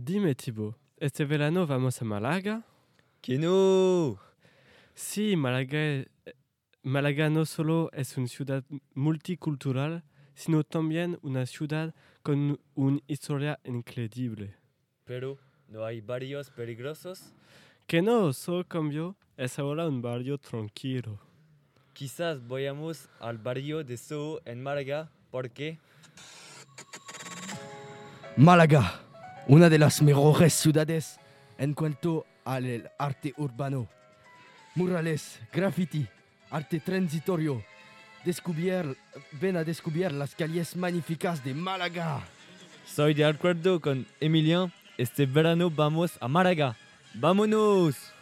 Dime Thibaut, este verano vamos a Málaga? Que no Sí, Málaga, e- Málaga no solo es una ciudad multicultural, sino también una ciudad con una historia increíble. Pero, ¿no hay barrios peligrosos? Que no, solo cambio, es ahora un barrio tranquilo. Quizás vayamos al barrio de Soho en Málaga, porque Málaga, una de las mejores ciudades en cuanto al arte urbano. Murales, graffiti, arte transitorio. Ven a descubrir las calles magníficas de Málaga. soy de acuerdo con Emilian. Este verano vamos a Málaga. ¡Vámonos!